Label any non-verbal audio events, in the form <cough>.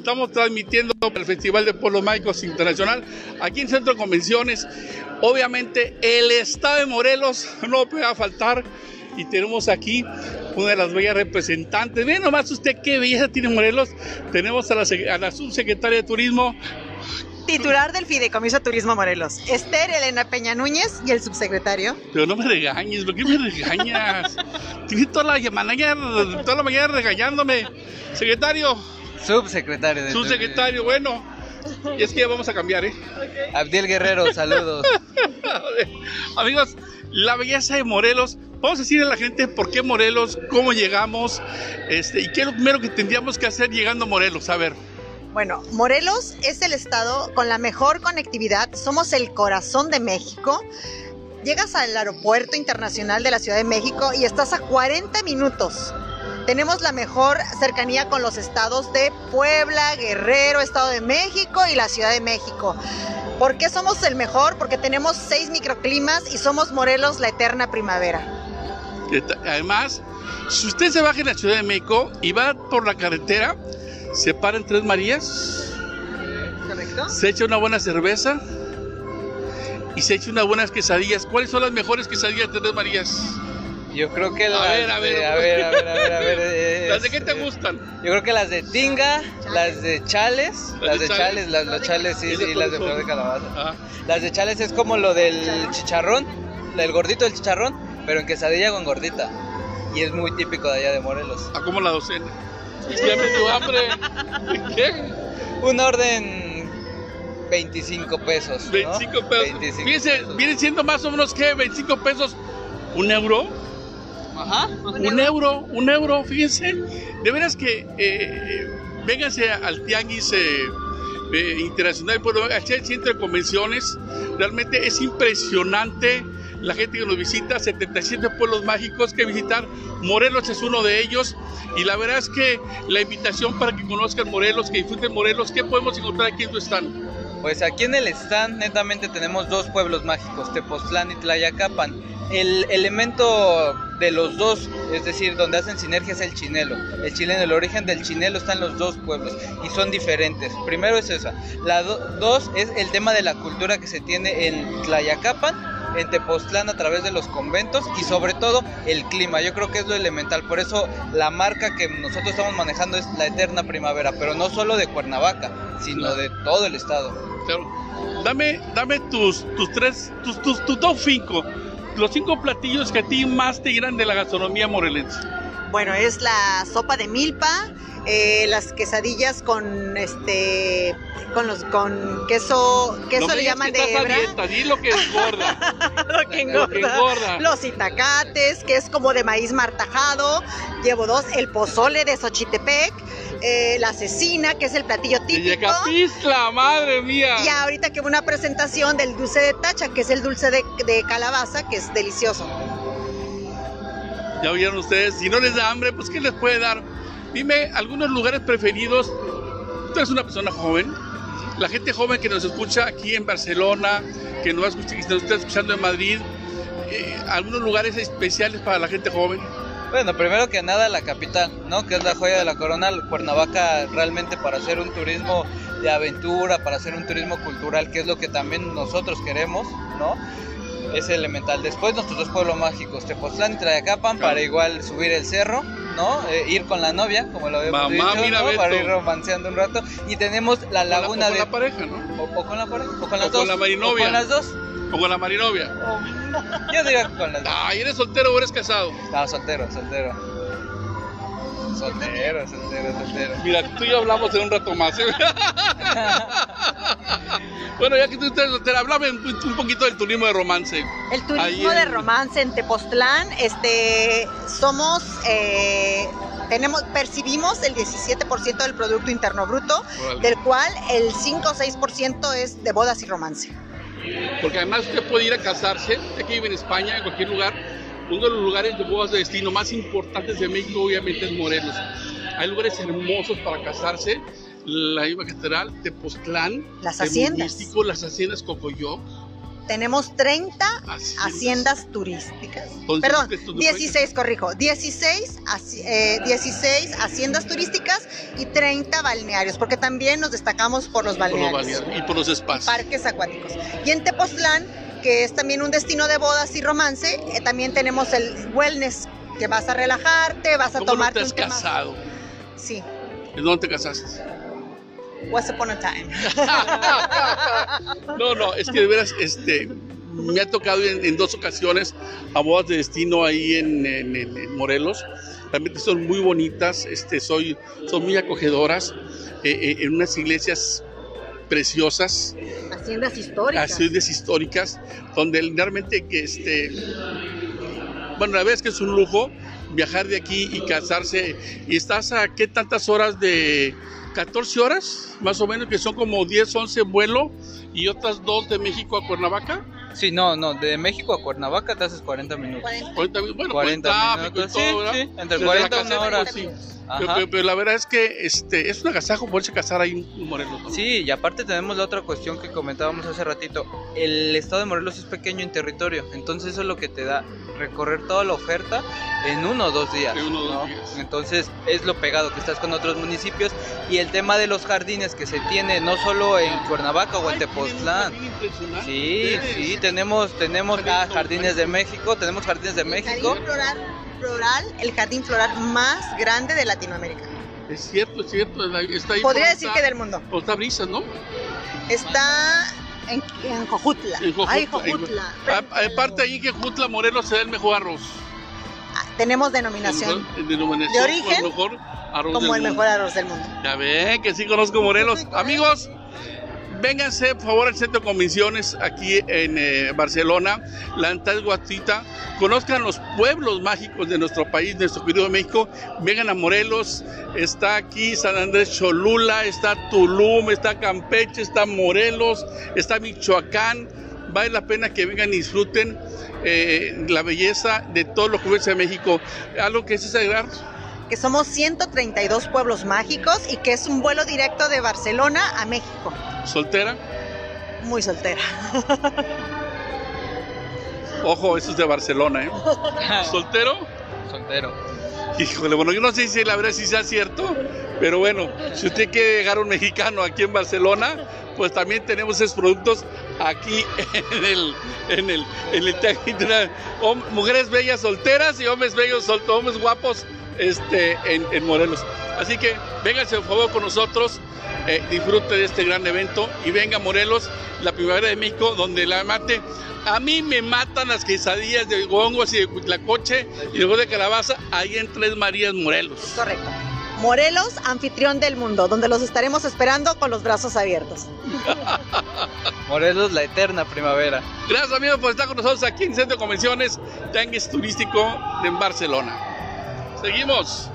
estamos transmitiendo el Festival de Pueblos Mágicos Internacional aquí en Centro de Convenciones. Obviamente el estado de Morelos no puede faltar y tenemos aquí una de las bellas representantes. Vean nomás usted qué belleza tiene Morelos. Tenemos a la, a la subsecretaria de Turismo, titular del Fideicomiso Turismo Morelos, Esther Elena Peña Núñez y el subsecretario. Pero no me regañes, ¿por qué me regañas? <laughs> Tienes toda la mañana, toda la mañana regañándome. Secretario. Subsecretario. De Subsecretario, bueno. Y es que ya vamos a cambiar, ¿eh? Abdiel Guerrero, saludos. <laughs> Amigos, la belleza de Morelos. Vamos a decirle a la gente por qué Morelos, cómo llegamos, este, y qué es lo primero que tendríamos que hacer llegando a Morelos. A ver. Bueno, Morelos es el estado con la mejor conectividad, somos el corazón de México. Llegas al aeropuerto internacional de la Ciudad de México y estás a 40 minutos. Tenemos la mejor cercanía con los estados de Puebla, Guerrero, Estado de México y la Ciudad de México. ¿Por qué somos el mejor? Porque tenemos seis microclimas y somos Morelos la eterna primavera. Además, si usted se baja en la Ciudad de México y va por la carretera, se para en Tres Marías, ¿Correcto? se echa una buena cerveza y se echa unas buenas quesadillas. ¿Cuáles son las mejores quesadillas de Tres Marías? Yo creo que las a ver, a ver, de, a ver, a ver, a ver, a ver <laughs> eh, ¿Las de qué te gustan? Yo creo que las de tinga, las de chales, las, de chales, las, los chales sí, sí, las de flor de calabaza. Las de chales es como lo del chicharrón, el gordito del chicharrón, pero en quesadilla con gordita. Y es muy típico de allá de Morelos. ¿A cómo la docena? Ya me dio hambre. ¿Qué? Un orden 25 pesos. 25 pesos. 25 Fíjense, pesos. viene siendo más o menos que 25 pesos. ¿Un euro? Ajá. Un, un euro, un euro, fíjense. De veras que eh, vénganse al Tianguis eh, eh, Internacional, al centro de convenciones. Realmente es impresionante la gente que nos visita, 77 pueblos mágicos que visitar. Morelos es uno de ellos. Y la verdad es que la invitación para que conozcan Morelos, que disfruten Morelos, ¿qué podemos encontrar aquí en tu stand? Pues aquí en el stand netamente tenemos dos pueblos mágicos, Tepoztlán y Tlayacapan. El elemento de los dos, es decir, donde hacen sinergia es el chinelo. El chileno, el origen del chinelo está en los dos pueblos y son diferentes. Primero es esa. La do dos es el tema de la cultura que se tiene en Tlayacapan en Tepoztlán a través de los conventos y sobre todo el clima. Yo creo que es lo elemental. Por eso la marca que nosotros estamos manejando es la eterna primavera, pero no solo de Cuernavaca, sino de todo el estado. Claro. Dame, dame tus, tus tres, tus, tus, tu top 5, los cinco platillos que a ti más te llenan de la gastronomía morelense. Bueno, es la sopa de milpa, eh, las quesadillas con este con los con queso queso no le llaman que de hebra dieta, di lo que engorda. <laughs> lo, que engorda. lo que engorda los itacates que es como de maíz martajado llevo dos el pozole de Xochitepec eh, la cecina, que es el platillo típico. Yecapistla, madre mía. Y ahorita que una presentación del dulce de tacha, que es el dulce de, de calabaza, que es delicioso. Ya oyeron ustedes, si no les da hambre, pues ¿qué les puede dar? Dime algunos lugares preferidos. Tú eres una persona joven. La gente joven que nos escucha aquí en Barcelona, que nos, escucha, que está escuchando en Madrid, eh, algunos lugares especiales para la gente joven. Bueno, primero que nada la capital, ¿no? Que es la joya de la corona, Cuernavaca realmente para hacer un turismo de aventura, para hacer un turismo cultural, que es lo que también nosotros queremos, ¿no? Es elemental. Después nuestros dos pueblos mágicos, Tepoztlán y Tlayacapan, claro. para igual subir el cerro, ¿no? Eh, ir con la novia, como lo habíamos Mamá, dicho, mira ¿no? Para ir romanceando un rato. Y tenemos la laguna o con de... la pareja, ¿no? O, o, con la pareja, o con las o dos. con la marinovia. O con las dos. O con la marinovia. Oh, yo diría con las dos. Ay, ¿eres soltero o eres casado? No, soltero, soltero. Soltero, soltero, soltero. Mira, tú y yo hablamos en un rato más. ¿eh? <laughs> <laughs> bueno, ya que tú estás soltera, háblame un, poquito del turismo de romance. El turismo en... de romance en Tepoztlán, este, somos, eh, tenemos, percibimos el 17% del Producto Interno Bruto, vale. del cual el 5 o 6% es de bodas y romance. Porque además usted puede ir a casarse, aquí vive en España, en cualquier lugar, uno de los lugares de bodas de destino más importantes de México obviamente es Morelos. Hay lugares hermosos para casarse, la misma catedral, Tepoztlán, las haciendas, Místico, las haciendas Cocoyoc, tenemos 30 Haciendas. haciendas turísticas. Entonces, Perdón, esto no 16, corrijo. 16, haci- eh, 16 haciendas turísticas y 30 balnearios, porque también nos destacamos por los Por los balnearios. balnearios y por los espacios. parques acuáticos. Y en Tepoztlán, que es también un destino de bodas y romance, eh, también tenemos el wellness, que vas a relajarte, vas a ¿Cómo no tomarte te has un tema. casado? Sí, ¿En dónde te casaste? Once upon a time. <laughs> No, no, es que de veras, este, me ha tocado en, en dos ocasiones a bodas de destino ahí en, en- en- en Morelos. Realmente son muy bonitas, este, soy, son muy acogedoras, eh, eh, en unas iglesias preciosas, Haciendas históricas. haciendas históricas, donde realmente que este, bueno, la verdad es que es un lujo viajar de aquí y casarse. Y estás a qué tantas horas de 14 horas, más o menos, que son como 10, 11 en vuelo y otras dos de México a Cuernavaca. Sí, no, no, de México a Cuernavaca te haces 40 minutos. 40. Ahorita, bueno, 40 con el tráfico minutos, y todo, sí, sí, entre Desde 40 la y una hora. sí. Pero, pero- pero la verdad es que este, es un agasajo poderse casar ahí en Morelos. ¿no? Sí, y aparte tenemos la otra cuestión que comentábamos hace ratito. El estado de Morelos es pequeño en territorio, entonces eso es lo que te da recorrer toda la oferta en uno o dos días. En uno o dos ¿no? días. Entonces es lo pegado que estás con otros municipios y el tema de los jardines que se tiene no solo en Cuernavaca o en Tepoztlán. Sí, sí, tenemos, tenemos ah, no, jardines de. México, tenemos jardines de México. Floral, el jardín floral más grande de Latinoamérica. Es cierto, es cierto. Está ahí Podría decir que del mundo. por está Brisas, ¿no? Está en, en Jojutla. En Jojutla, Ay, Jojutla. Aparte ahí que Jutla Morelos se da el mejor arroz. Ah, Tenemos denominación El denominación de origen el mejor arroz como del el mundo. mejor arroz del mundo. Ya ven que sí conozco Morelos. Amigos, vénganse por favor al centro de convenciones aquí en eh, Barcelona, la Guatita. Conozcan los pueblos mágicos de nuestro país, de nuestro querido México. Vengan a Morelos. Está aquí San Andrés Cholula, está Tulum, está Campeche, está Morelos, está Michoacán. Vale la pena que vengan y disfruten eh, la belleza de todos los pueblos de México. Algo que es agregar. Que somos 132 pueblos mágicos y que es un vuelo directo de Barcelona a México. Soltera. Muy soltera. <laughs> Ojo, eso es de Barcelona, ¿eh? <laughs> ¿Soltero? Soltero. Híjole, bueno, yo no sé si la verdad si sea cierto, pero bueno, si usted quiere llegar a un mexicano aquí en Barcelona, pues también tenemos esos productos aquí en el, en el, en el Mujeres bellas solteras y hombres bellos solteros, hombres guapos este, en, en Morelos. Así que vénganse por favor con nosotros, eh, disfrute de este gran evento y venga a Morelos, la primavera de México, donde la mate. A mí me matan las quesadillas de hongos y de cuitlacoche y luego de calabaza ahí en Tres Marías, Morelos. Correcto. Morelos, anfitrión del mundo, donde los estaremos esperando con los brazos abiertos. <laughs> Morelos, la eterna primavera. Gracias amigos por estar con nosotros aquí en Centro de Convenciones Tianguis Turístico de Barcelona. Seguimos.